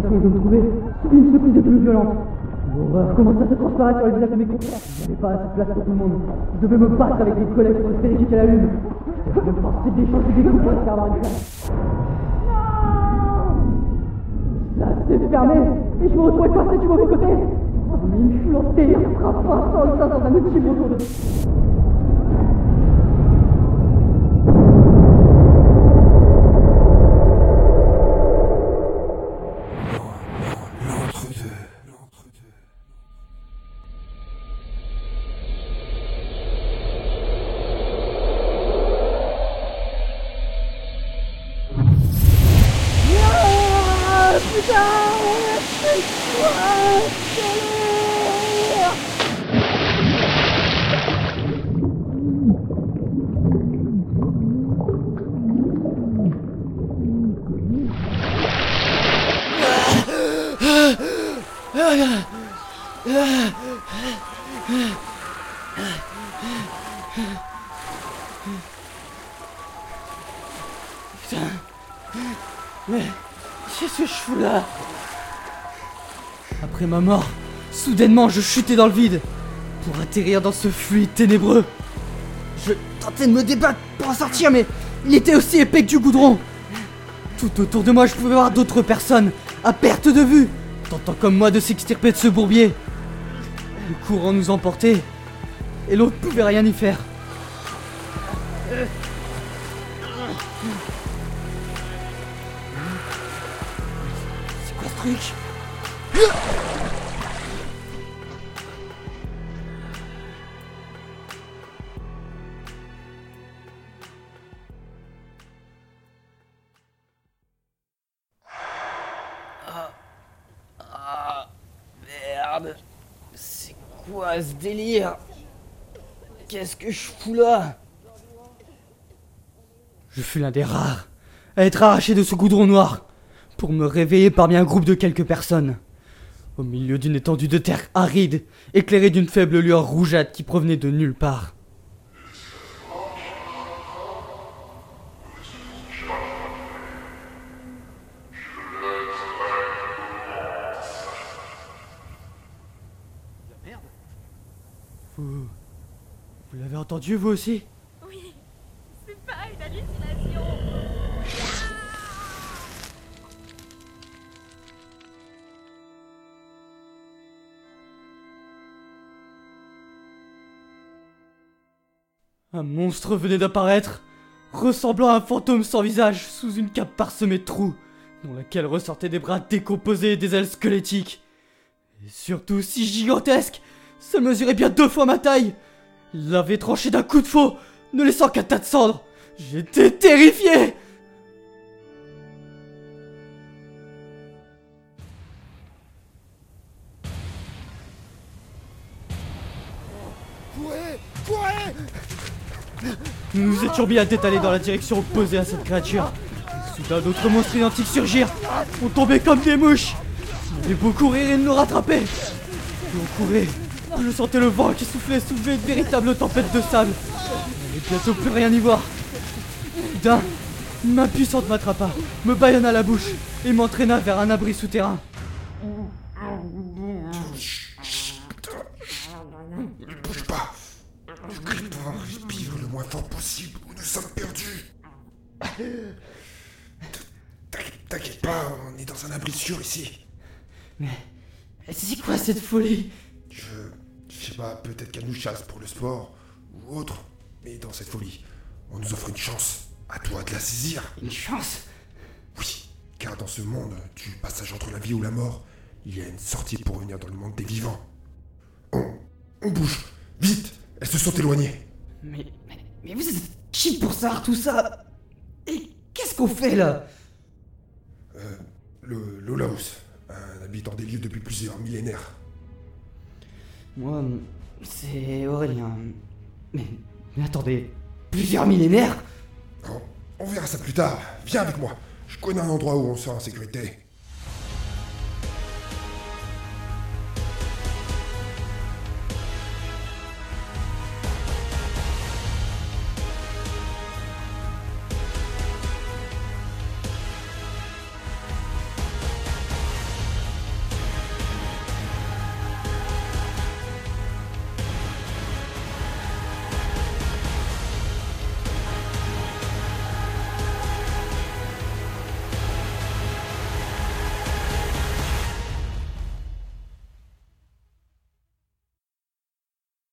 sensation de me trouver une secousse des plus violente. L'horreur commence à se transparaître sur les visages de mes confrères. Il n'y avait pas assez de place pour tout le monde. Je devais me battre avec des collègues pour espérer quitter la lune. Je me pensais d'échanger des coups pour avoir une place. Ça s'est fermé et je me retrouvais coincé du mauvais côté. Une foule entière frappant sans le temps dans un outil autour de Mais qu'est-ce que je fous là Après ma mort, soudainement je chutais dans le vide pour atterrir dans ce fluide ténébreux. Je tentais de me débattre pour en sortir, mais il était aussi épais que du goudron. Tout autour de moi, je pouvais voir d'autres personnes à perte de vue, tentant comme moi de s'extirper de ce bourbier. Le courant nous emportait et l'autre pouvait rien y faire. Truc. Ah, merde. C'est quoi ce délire? Qu'est-ce que je fous là? Je fus l'un des rares à être arraché de ce goudron noir pour me réveiller parmi un groupe de quelques personnes. Au milieu d'une étendue de terre aride, éclairée d'une faible lueur rougeâtre qui provenait de nulle part. Vous. Vous l'avez entendu vous aussi? Oui, c'est pas une hallucination. Un monstre venait d'apparaître, ressemblant à un fantôme sans visage, sous une cape parsemée de trous, dont laquelle ressortaient des bras décomposés et des ailes squelettiques. Et surtout si gigantesque, ça mesurait bien deux fois ma taille. Il l'avait tranché d'un coup de faux, ne laissant qu'un tas de cendres. J'étais terrifié Courez Courez Nous nous étions mis à détaler dans la direction opposée à cette créature. Et soudain, d'autres monstres identiques surgirent. On tombait comme des mouches. Avait beau courir et nous rattraper. On courait, je sentais le vent qui soufflait soulever une véritable tempête de sable. N'allait bientôt plus rien y voir. Soudain, une main puissante m'attrapa, me bâillonna la bouche et m'entraîna vers un abri souterrain. Ne bouge pas moins fort possible ou nous sommes perdus T'inquiète- T'inquiète pas, on est dans un abri sûr ici. Mais c'est quoi cette folie? Je. Je sais pas, peut-être qu'elle nous chasse pour le sport ou autre, mais dans cette folie, on nous offre une chance. À toi de la saisir. Une chance? Oui, car dans ce monde, du passage entre la vie ou la mort, il y a une sortie pour revenir dans le monde des vivants. On. On bouge Vite Elles se sont éloignées Mais, mais, vous êtes qui pour savoir tout ça? Et qu'est-ce qu'on fait là? Le Lolaos, un habitant des lieux depuis plusieurs millénaires. Moi, c'est Aurélien. Mais, mais attendez, plusieurs millénaires? On verra ça plus tard. Viens avec moi. Je connais un endroit où on sera en sécurité.